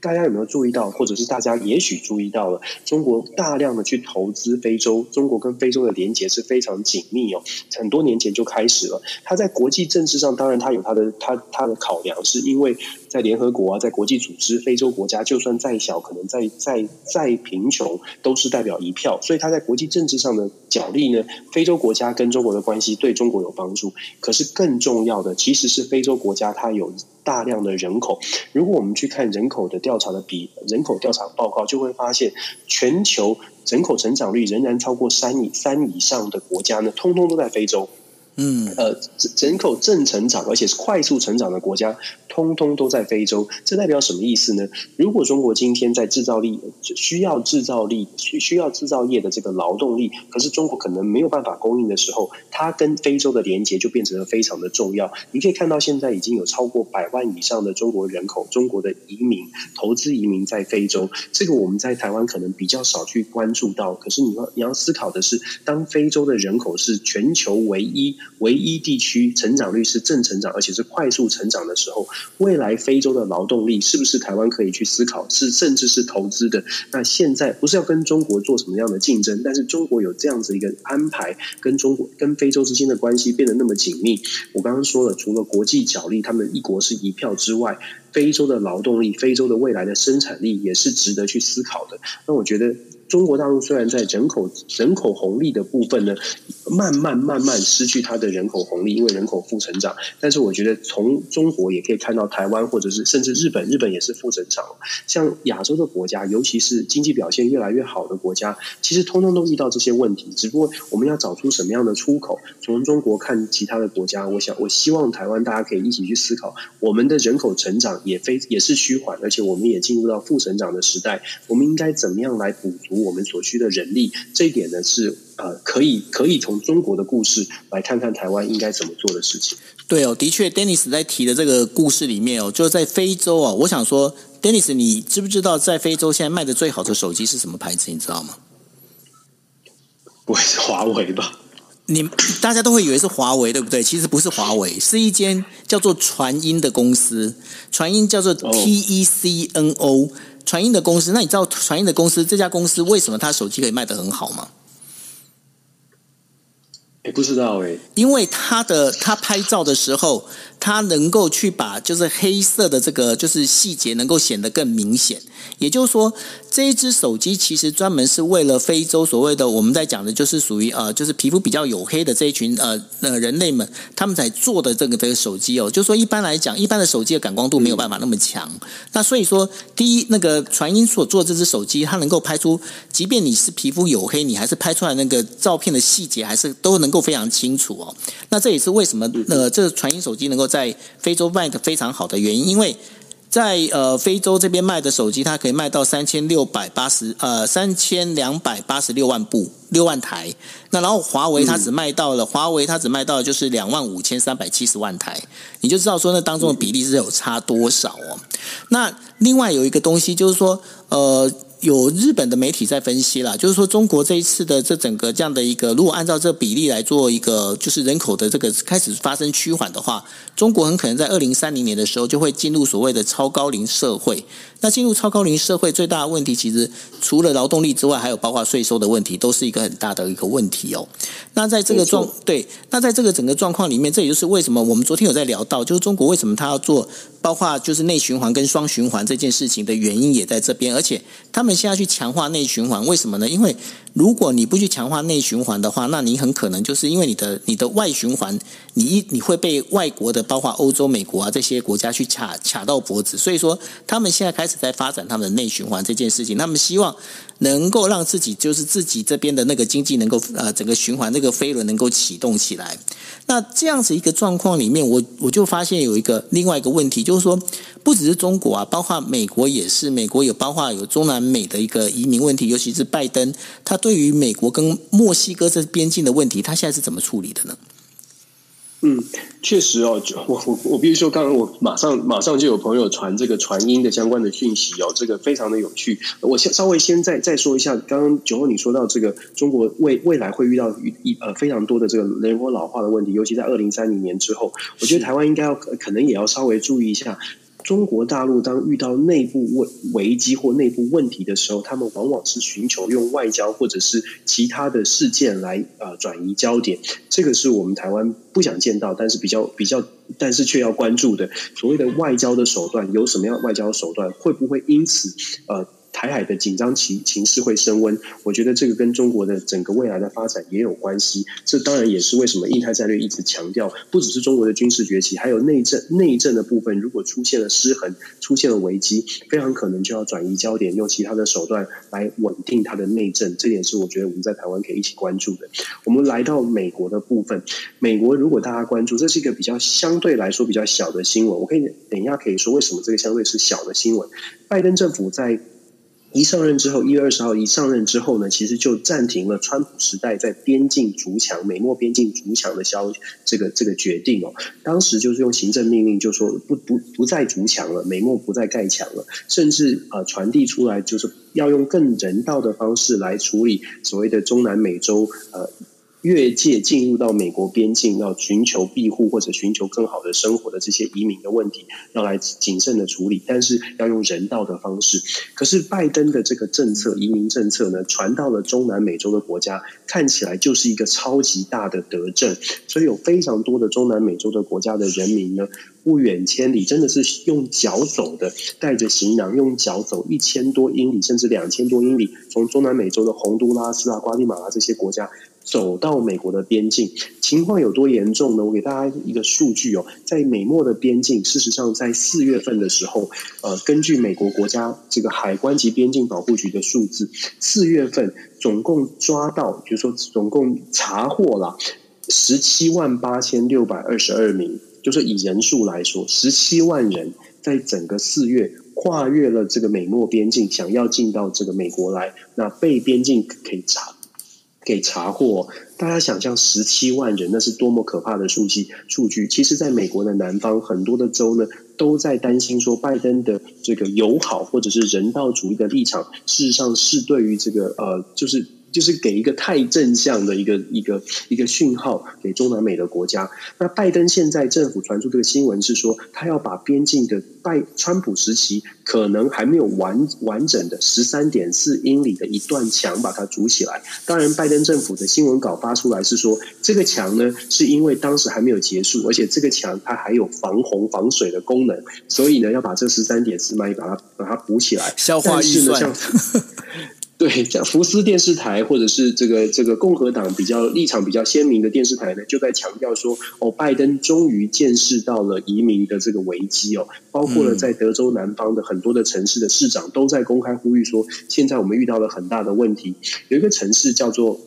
大家有没有注意到，或者是大家也许注意到了，中国大量的去投资非洲，中国跟非洲的连结是非常紧密哦，很多年前就开始了。它在国际政治上，当然它有它的它它的考量，是因为在联合国啊，在国际组织，非洲国家就算再小，可能再再再贫穷，都是代表一票，所以它在国际政治上的角力呢，非洲国家跟中国的关系对中国有帮助。可是更重要的，其实是非洲国家它有大量的人口。如果我们去看人口的调查的比人口调查报告，就会发现全球人口成长率仍然超过三以三以上的国家呢，通通都在非洲。嗯，呃，人口正成长，而且是快速成长的国家，通通都在非洲。这代表什么意思呢？如果中国今天在制造力需要制造力需需要制造业的这个劳动力，可是中国可能没有办法供应的时候，它跟非洲的连接就变成了非常的重要。你可以看到，现在已经有超过百万以上的中国人口，中国的移民投资移民在非洲。这个我们在台湾可能比较少去关注到，可是你要你要思考的是，当非洲的人口是全球唯一。唯一地区成长率是正成长，而且是快速成长的时候，未来非洲的劳动力是不是台湾可以去思考，是甚至是投资的？那现在不是要跟中国做什么样的竞争，但是中国有这样子一个安排，跟中国跟非洲之间的关系变得那么紧密。我刚刚说了，除了国际角力，他们一国是一票之外，非洲的劳动力、非洲的未来的生产力也是值得去思考的。那我觉得。中国大陆虽然在人口人口红利的部分呢，慢慢慢慢失去它的人口红利，因为人口负成长。但是我觉得从中国也可以看到台湾，或者是甚至日本，日本也是负成长。像亚洲的国家，尤其是经济表现越来越好的国家，其实通通都遇到这些问题。只不过我们要找出什么样的出口？从中国看其他的国家，我想我希望台湾大家可以一起去思考，我们的人口成长也非也是趋缓，而且我们也进入到负成长的时代，我们应该怎么样来补足？我们所需的人力，这一点呢是呃，可以可以从中国的故事来看看台湾应该怎么做的事情。对哦，的确，Dennis 在提的这个故事里面哦，就是在非洲啊。我想说，Dennis，你知不知道在非洲现在卖的最好的手机是什么牌子？你知道吗？不会是华为吧？你大家都会以为是华为，对不对？其实不是华为，是一间叫做传音的公司，传音叫做 T E C N O。Oh. 传音的公司，那你知道传音的公司这家公司为什么它手机可以卖得很好吗？也不知道哎，因为他的他拍照的时候，他能够去把就是黑色的这个就是细节能够显得更明显。也就是说，这一只手机其实专门是为了非洲所谓的我们在讲的，就是属于呃，就是皮肤比较黝黑的这一群呃呃人类们，他们才做的这个这个手机哦。就是说，一般来讲，一般的手机的感光度没有办法那么强。那所以说，第一，那个传音所做的这只手机，它能够拍出，即便你是皮肤黝黑，你还是拍出来那个照片的细节，还是都能够非常清楚哦。那这也是为什么呃，这个传音手机能够在非洲卖的非常好的原因，因为。在呃非洲这边卖的手机，它可以卖到三千六百八十呃三千两百八十六万部六万台。那然后华为它只卖到了、嗯、华为它只卖到的就是两万五千三百七十万台，你就知道说那当中的比例是有差多少哦。那另外有一个东西就是说呃。有日本的媒体在分析啦，就是说中国这一次的这整个这样的一个，如果按照这比例来做一个，就是人口的这个开始发生趋缓的话，中国很可能在二零三零年的时候就会进入所谓的超高龄社会。那进入超高龄社会最大的问题，其实除了劳动力之外，还有包括税收的问题，都是一个很大的一个问题哦。那在这个状对，那在这个整个状况里面，这也就是为什么我们昨天有在聊到，就是中国为什么他要做，包括就是内循环跟双循环这件事情的原因也在这边，而且他们现在去强化内循环，为什么呢？因为如果你不去强化内循环的话，那你很可能就是因为你的你的外循环，你一你会被外国的，包括欧洲、美国啊这些国家去卡卡到脖子，所以说他们现在开始在发展他们的内循环这件事情，他们希望能够让自己就是自己这边的那个经济能够呃整个循环那个飞轮能够启动起来。那这样子一个状况里面，我我就发现有一个另外一个问题，就是说不只是中国啊，包括美国也是，美国有包括有中南美的一个移民问题，尤其是拜登，他对于美国跟墨西哥这边境的问题，他现在是怎么处理的呢？嗯，确实哦，就我我我必须说，刚刚我马上马上就有朋友传这个传音的相关的讯息哦，这个非常的有趣。我先稍微先再再说一下，刚刚九号你说到这个中国未未来会遇到一呃非常多的这个人口老化的问题，尤其在二零三零年之后，我觉得台湾应该要可能也要稍微注意一下。中国大陆当遇到内部危危机或内部问题的时候，他们往往是寻求用外交或者是其他的事件来呃转移焦点。这个是我们台湾不想见到，但是比较比较，但是却要关注的所谓的外交的手段，有什么样的外交手段，会不会因此呃？台海的紧张情情势会升温，我觉得这个跟中国的整个未来的发展也有关系。这当然也是为什么印太战略一直强调，不只是中国的军事崛起，还有内政内政的部分。如果出现了失衡，出现了危机，非常可能就要转移焦点，用其他的手段来稳定它的内政。这点是我觉得我们在台湾可以一起关注的。我们来到美国的部分，美国如果大家关注，这是一个比较相对来说比较小的新闻。我可以等一下可以说为什么这个相对是小的新闻。拜登政府在一上任之后，一月二十号一上任之后呢，其实就暂停了川普时代在边境筑墙、美墨边境筑墙的消这个这个决定哦。当时就是用行政命令，就说不不不再筑墙了，美墨不再盖墙了，甚至呃传递出来就是要用更人道的方式来处理所谓的中南美洲呃。越界进入到美国边境，要寻求庇护或者寻求更好的生活的这些移民的问题，要来谨慎的处理，但是要用人道的方式。可是拜登的这个政策，移民政策呢，传到了中南美洲的国家，看起来就是一个超级大的德政。所以有非常多的中南美洲的国家的人民呢，不远千里，真的是用脚走的，带着行囊用脚走一千多英里，甚至两千多英里，从中南美洲的洪都拉斯啊、瓜地马拉这些国家。走到美国的边境，情况有多严重呢？我给大家一个数据哦，在美墨的边境，事实上在四月份的时候，呃，根据美国国家这个海关及边境保护局的数字，四月份总共抓到，就是说总共查获了十七万八千六百二十二名，就是以人数来说，十七万人在整个四月跨越了这个美墨边境，想要进到这个美国来，那被边境可以查。给查获，大家想象十七万人，那是多么可怕的数据数据。其实，在美国的南方，很多的州呢，都在担心说，拜登的这个友好或者是人道主义的立场，事实上是对于这个呃，就是。就是给一个太正向的一个一个一个讯号给中南美的国家。那拜登现在政府传出这个新闻是说，他要把边境的拜川普时期可能还没有完完整的十三点四英里的一段墙把它筑起来。当然，拜登政府的新闻稿发出来是说，这个墙呢是因为当时还没有结束，而且这个墙它还有防洪防水的功能，所以呢要把这十三点四迈把它把它补起来。消化预算。对，像福斯电视台或者是这个这个共和党比较立场比较鲜明的电视台呢，就在强调说，哦，拜登终于见识到了移民的这个危机哦，包括了在德州南方的很多的城市的市长都在公开呼吁说，现在我们遇到了很大的问题，有一个城市叫做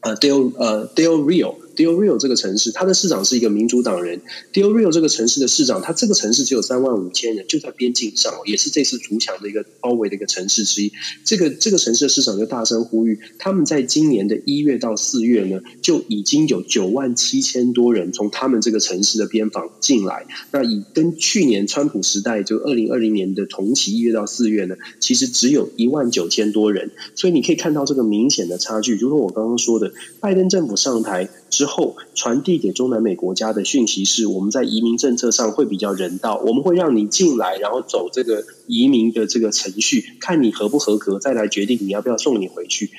呃 Del 呃 Del Rio。Del Rio 这个城市，它的市长是一个民主党人。Del Rio 这个城市的市长，他这个城市只有三万五千人，就在边境上，也是这次主墙的一个包围的一个城市之一。这个这个城市的市长就大声呼吁，他们在今年的一月到四月呢，就已经有九万七千多人从他们这个城市的边防进来。那以跟去年川普时代，就二零二零年的同期一月到四月呢，其实只有一万九千多人。所以你可以看到这个明显的差距，就是我刚刚说的，拜登政府上台之后，传递给中南美国家的讯息是，我们在移民政策上会比较人道，我们会让你进来，然后走这个移民的这个程序，看你合不合格，再来决定你要不要送你回去。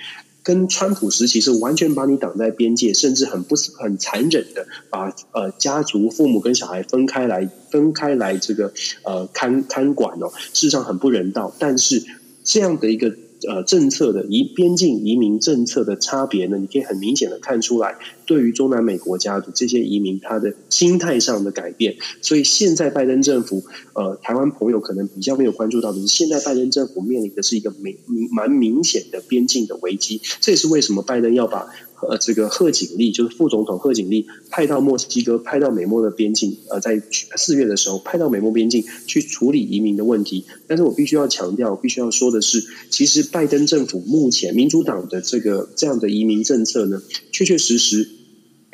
跟川普时期是完全把你挡在边界，甚至很不很残忍的把呃家族父母跟小孩分开来分开来这个呃看看管哦，事实上很不人道。但是这样的一个。呃，政策的移边境移民政策的差别呢，你可以很明显的看出来，对于中南美国家的这些移民，他的心态上的改变。所以现在拜登政府，呃，台湾朋友可能比较没有关注到的是，现在拜登政府面临的是一个明蛮明显的边境的危机。这也是为什么拜登要把。呃，这个贺锦丽就是副总统贺锦丽派到墨西哥，派到美墨的边境，呃，在四月的时候派到美墨边境去处理移民的问题。但是我必须要强调，必须要说的是，其实拜登政府目前民主党的这个这样的移民政策呢，确确实实。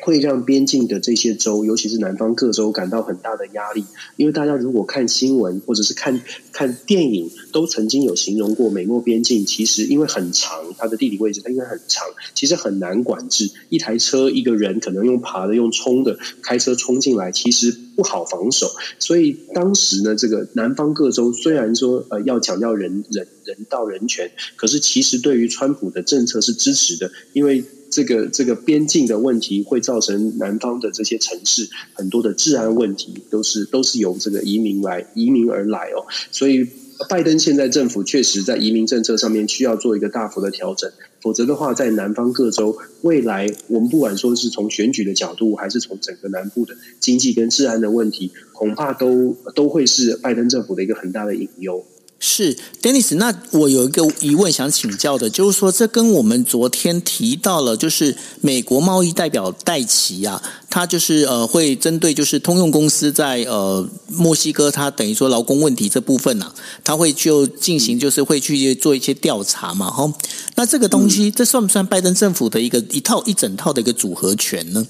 会让边境的这些州，尤其是南方各州感到很大的压力，因为大家如果看新闻或者是看看电影，都曾经有形容过美墨边境，其实因为很长，它的地理位置它应该很长，其实很难管制。一台车一个人可能用爬的、用冲的，开车冲进来，其实不好防守。所以当时呢，这个南方各州虽然说呃要强调人人人道人权，可是其实对于川普的政策是支持的，因为。这个这个边境的问题会造成南方的这些城市很多的治安问题，都是都是由这个移民来移民而来哦。所以拜登现在政府确实在移民政策上面需要做一个大幅的调整，否则的话，在南方各州未来，我们不管说是从选举的角度，还是从整个南部的经济跟治安的问题，恐怕都都会是拜登政府的一个很大的隐忧。是，Dennis，那我有一个疑问想请教的，就是说，这跟我们昨天提到了，就是美国贸易代表戴奇啊，他就是呃，会针对就是通用公司在呃墨西哥，他等于说劳工问题这部分呢、啊，他会就进行就是会去做一些调查嘛，哈，那这个东西，这算不算拜登政府的一个一套一整套的一个组合拳呢？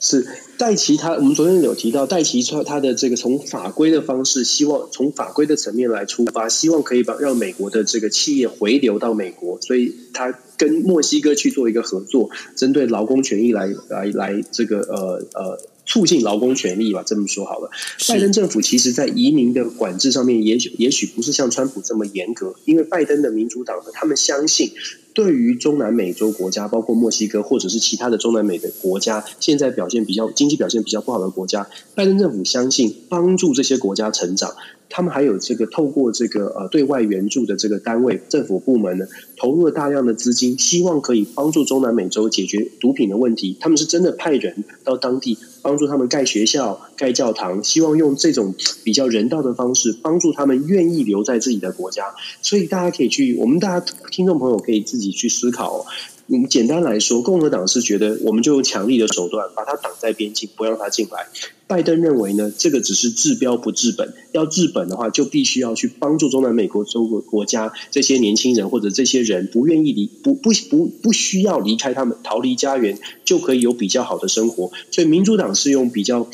是。戴琦他，我们昨天有提到，戴琪他他的这个从法规的方式，希望从法规的层面来出发，希望可以把让美国的这个企业回流到美国，所以他跟墨西哥去做一个合作，针对劳工权益来来来这个呃呃促进劳工权利吧，这么说好了。拜登政府其实在移民的管制上面，也许也许不是像川普这么严格，因为拜登的民主党呢，他们相信。对于中南美洲国家，包括墨西哥或者是其他的中南美的国家，现在表现比较经济表现比较不好的国家，拜登政府相信帮助这些国家成长。他们还有这个透过这个呃对外援助的这个单位政府部门呢，投入了大量的资金，希望可以帮助中南美洲解决毒品的问题。他们是真的派人到当地帮助他们盖学校、盖教堂，希望用这种比较人道的方式帮助他们愿意留在自己的国家。所以大家可以去，我们大家听众朋友可以自己去思考哦。嗯，简单来说，共和党是觉得我们就用强力的手段把他挡在边境，不让他进来。拜登认为呢，这个只是治标不治本。要治本的话，就必须要去帮助中南美国洲国国家这些年轻人或者这些人不愿意离不不不不需要离开他们逃离家园，就可以有比较好的生活。所以民主党是用比较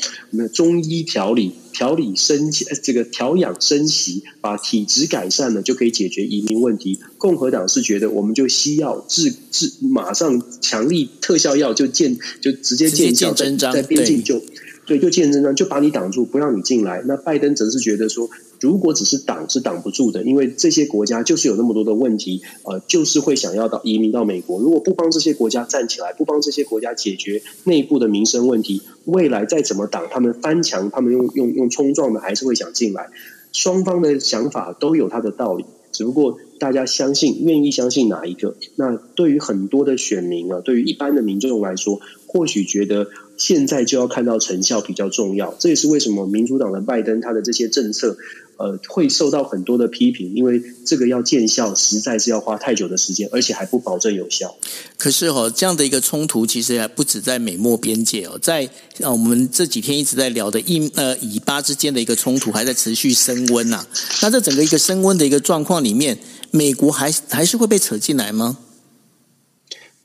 中医调理。调理生这个调养生息，把体质改善了，就可以解决移民问题。共和党是觉得，我们就西药治治，马上强力特效药就见就直接见效，在在边境就对，对就见真章，就把你挡住，不让你进来。那拜登则是觉得说。如果只是挡是挡不住的，因为这些国家就是有那么多的问题，呃，就是会想要到移民到美国。如果不帮这些国家站起来，不帮这些国家解决内部的民生问题，未来再怎么挡，他们翻墙，他们用用用冲撞的，还是会想进来。双方的想法都有他的道理，只不过大家相信，愿意相信哪一个？那对于很多的选民啊，对于一般的民众来说，或许觉得现在就要看到成效比较重要。这也是为什么民主党的拜登他的这些政策。呃，会受到很多的批评，因为这个要见效，实在是要花太久的时间，而且还不保证有效。可是哦，这样的一个冲突其实还不止在美墨边界哦，在啊，我们这几天一直在聊的印呃以巴之间的一个冲突还在持续升温呐、那这整个一个升温的一个状况里面，美国还还是会被扯进来吗？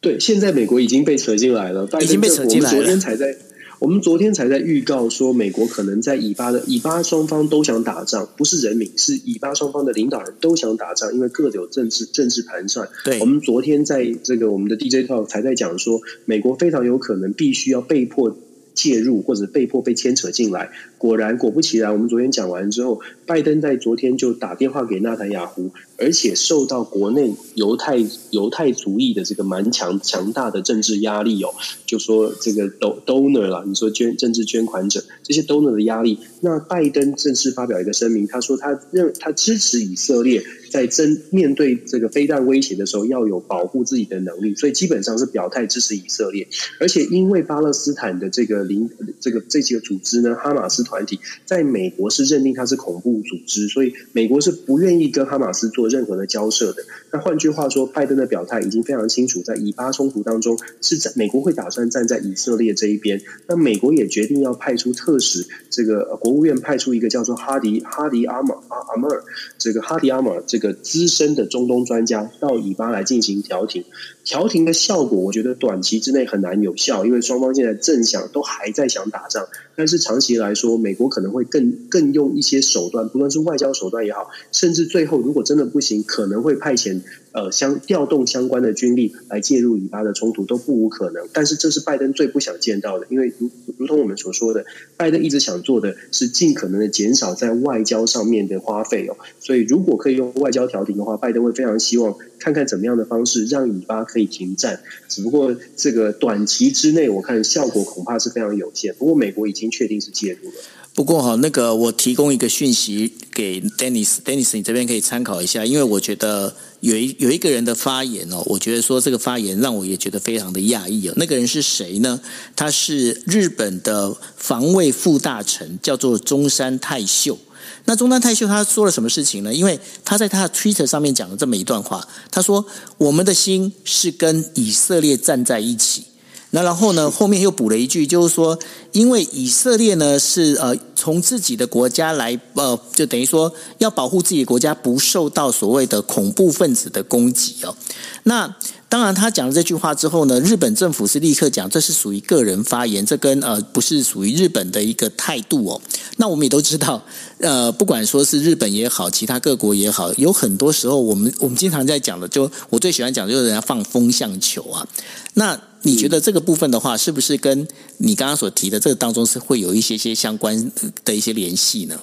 对，现在美国已经被扯进来了，已经被扯进来了。昨天才在。我们昨天才在预告说，美国可能在以巴的以巴双方都想打仗，不是人民，是以巴双方的领导人都想打仗，因为各有政治政治盘算。对，我们昨天在这个我们的 DJ Talk 才在讲说，美国非常有可能必须要被迫介入，或者被迫被牵扯进来。果然，果不其然，我们昨天讲完之后，拜登在昨天就打电话给纳坦雅胡，而且受到国内犹太犹太族裔的这个蛮强强大的政治压力哦，就说这个 donor 啦，你说捐政治捐款者这些 donor 的压力，那拜登正式发表一个声明，他说他认他支持以色列在真面对这个飞弹威胁的时候要有保护自己的能力，所以基本上是表态支持以色列，而且因为巴勒斯坦的这个领这个这几个组织呢，哈马斯。团体在美国是认定它是恐怖组织，所以美国是不愿意跟哈马斯做任何的交涉的。那换句话说，拜登的表态已经非常清楚，在以巴冲突当中，是在美国会打算站在以色列这一边。那美国也决定要派出特使，这个国务院派出一个叫做哈迪哈迪阿马阿阿马尔，这个哈迪阿马这个资深的中东专家到以巴来进行调停。调停的效果，我觉得短期之内很难有效，因为双方现在正想都还在想打仗。但是长期来说，美国可能会更更用一些手段，不论是外交手段也好，甚至最后如果真的不行，可能会派遣呃相调动相关的军力来介入以巴的冲突，都不无可能。但是这是拜登最不想见到的，因为如如同我们所说的，拜登一直想做的是尽可能的减少在外交上面的花费哦。所以如果可以用外交调停的话，拜登会非常希望看看怎么样的方式让以巴可以停战。只不过这个短期之内，我看效果恐怕是非常有限。不过美国已经确定是介入了。不过哈，那个我提供一个讯息给 Dennis，Dennis 你这边可以参考一下，因为我觉得有一有一个人的发言哦，我觉得说这个发言让我也觉得非常的讶异哦。那个人是谁呢？他是日本的防卫副大臣，叫做中山泰秀。那中山泰秀他说了什么事情呢？因为他在他的 Twitter 上面讲了这么一段话，他说：“我们的心是跟以色列站在一起。”那然后呢，后面又补了一句，就是说，因为以色列呢是呃从自己的国家来呃，就等于说要保护自己的国家不受到所谓的恐怖分子的攻击哦。那当然，他讲了这句话之后呢，日本政府是立刻讲这是属于个人发言，这跟呃不是属于日本的一个态度哦。那我们也都知道，呃，不管说是日本也好，其他各国也好，有很多时候我们我们经常在讲的，就我最喜欢讲的就是人家放风向球啊。那你觉得这个部分的话，是不是跟你刚刚所提的这个当中是会有一些些相关的一些联系呢？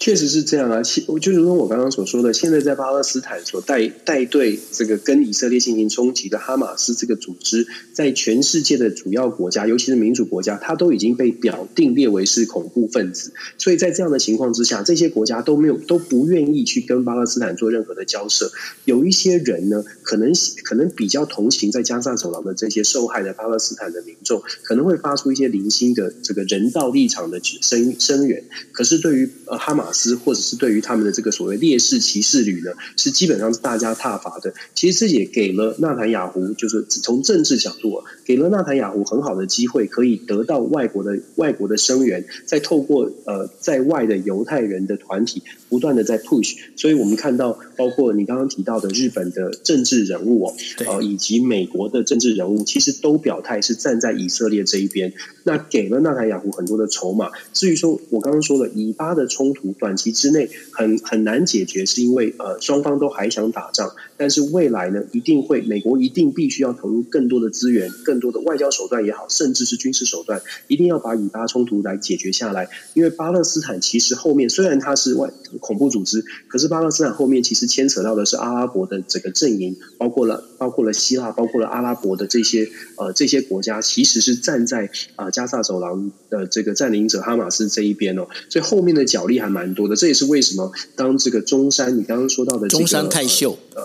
确实是这样啊，其就如同我刚刚所说的，现在在巴勒斯坦所带带队这个跟以色列进行冲击的哈马斯这个组织，在全世界的主要国家，尤其是民主国家，它都已经被表定列为是恐怖分子。所以在这样的情况之下，这些国家都没有都不愿意去跟巴勒斯坦做任何的交涉。有一些人呢，可能可能比较同情在加萨走廊的这些受害的巴勒斯坦的民众，可能会发出一些零星的这个人道立场的声声援。可是对于呃哈马斯或者是对于他们的这个所谓烈士骑士旅呢，是基本上是大家挞伐的。其实这也给了纳坦雅胡，就是从政治角度啊，给了纳坦雅胡很好的机会，可以得到外国的外国的声援，再透过呃在外的犹太人的团体不断的在 push。所以我们看到，包括你刚刚提到的日本的政治人物哦，呃以及美国的政治人物，其实都表态是站在以色列这一边，那给了纳坦雅胡很多的筹码。至于说我刚刚说的以巴的冲突。短期之内很很难解决，是因为呃双方都还想打仗，但是未来呢一定会，美国一定必须要投入更多的资源、更多的外交手段也好，甚至是军事手段，一定要把以巴冲突来解决下来。因为巴勒斯坦其实后面虽然它是外恐怖组织，可是巴勒斯坦后面其实牵扯到的是阿拉伯的整个阵营，包括了包括了希腊，包括了阿拉伯的这些呃这些国家，其实是站在啊、加萨走廊的这个占领者哈马斯这一边哦，所以后面的角力还蛮多的，这也是为什么当这个中山，你刚刚说到的、这个、中山泰秀，呃，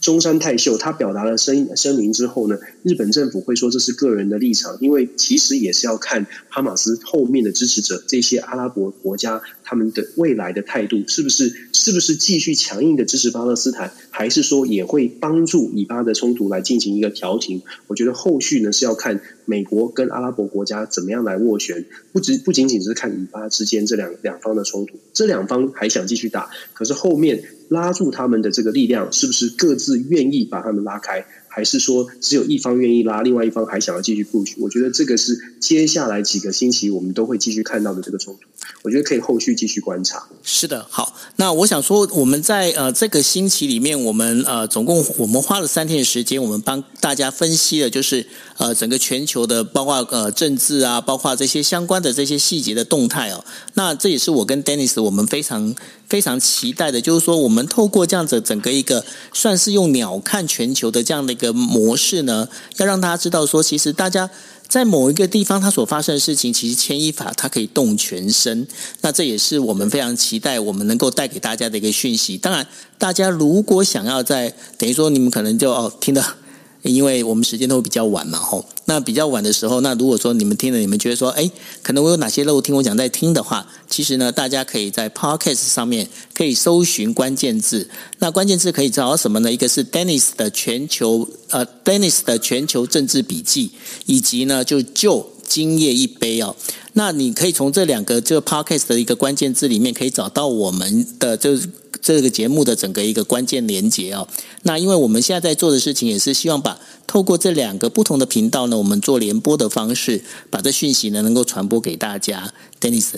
中山泰秀他表达了声声明之后呢，日本政府会说这是个人的立场，因为其实也是要看哈马斯后面的支持者这些阿拉伯国家他们的未来的态度是不是是不是继续强硬的支持巴勒斯坦，还是说也会帮助以巴的冲突来进行一个调停？我觉得后续呢是要看美国跟阿拉伯国家怎么样来斡旋，不只不仅仅是看以巴之间这两两方的冲突，这两方还想继续打，可是后面。拉住他们的这个力量，是不是各自愿意把他们拉开？还是说只有一方愿意拉，另外一方还想要继续 push？我觉得这个是接下来几个星期我们都会继续看到的这个冲突。我觉得可以后续继续观察。是的，好，那我想说，我们在呃这个星期里面，我们呃总共我们花了三天的时间，我们帮大家分析了，就是呃整个全球的，包括呃政治啊，包括这些相关的这些细节的动态哦。那这也是我跟 Dennis 我们非常非常期待的，就是说我们透过这样子整个一个算是用鸟看全球的这样的一个模式呢，要让大家知道说，其实大家。在某一个地方，它所发生的事情，其实牵一发，它可以动全身。那这也是我们非常期待，我们能够带给大家的一个讯息。当然，大家如果想要在，等于说你们可能就哦听到。因为我们时间都会比较晚嘛，吼，那比较晚的时候，那如果说你们听了，你们觉得说，哎，可能我有哪些漏听，我想再听的话，其实呢，大家可以在 Podcast 上面可以搜寻关键字，那关键字可以找到什么呢？一个是 Dennis 的全球，呃，Dennis 的全球政治笔记，以及呢，就就今夜一杯哦，那你可以从这两个这个 Podcast 的一个关键字里面，可以找到我们的就。这个节目的整个一个关键连接哦，那因为我们现在在做的事情也是希望把透过这两个不同的频道呢，我们做联播的方式，把这讯息呢能够传播给大家，Dennis。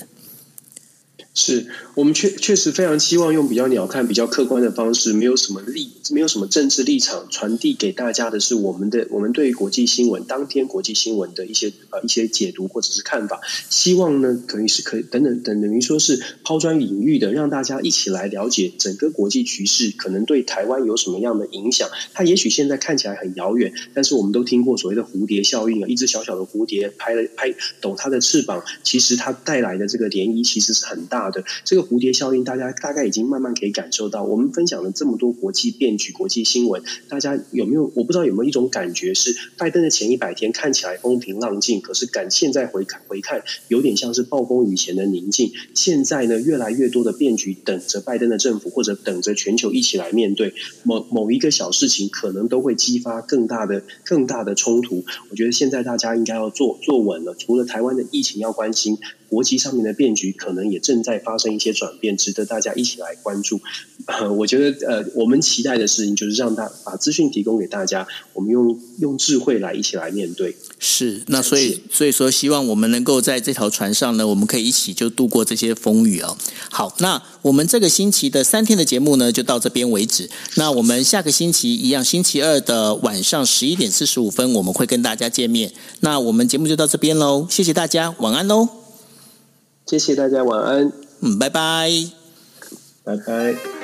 是我们确确实非常希望用比较鸟瞰、比较客观的方式，没有什么立，没有什么政治立场，传递给大家的是我们的我们对于国际新闻当天国际新闻的一些呃一些解读或者是看法。希望呢，可以是可以等等等等于说是抛砖引玉的，让大家一起来了解整个国际局势可能对台湾有什么样的影响。它也许现在看起来很遥远，但是我们都听过所谓的蝴蝶效应啊，一只小小的蝴蝶拍了拍抖它的翅膀，其实它带来的这个涟漪其实是很大。的这个蝴蝶效应，大家大概已经慢慢可以感受到。我们分享了这么多国际变局、国际新闻，大家有没有？我不知道有没有一种感觉是，拜登的前一百天看起来风平浪静，可是感现在回看回看，有点像是暴风雨前的宁静。现在呢，越来越多的变局等着拜登的政府，或者等着全球一起来面对。某某一个小事情，可能都会激发更大的、更大的冲突。我觉得现在大家应该要坐坐稳了。除了台湾的疫情要关心。国际上面的变局可能也正在发生一些转变，值得大家一起来关注。呃，我觉得呃，我们期待的事情就是让他把资讯提供给大家，我们用用智慧来一起来面对。是，那所以所以说，希望我们能够在这条船上呢，我们可以一起就度过这些风雨哦。好，那我们这个星期的三天的节目呢，就到这边为止。那我们下个星期一样，星期二的晚上十一点四十五分，我们会跟大家见面。那我们节目就到这边喽，谢谢大家，晚安喽。谢谢大家，晚安。嗯，拜拜，拜拜。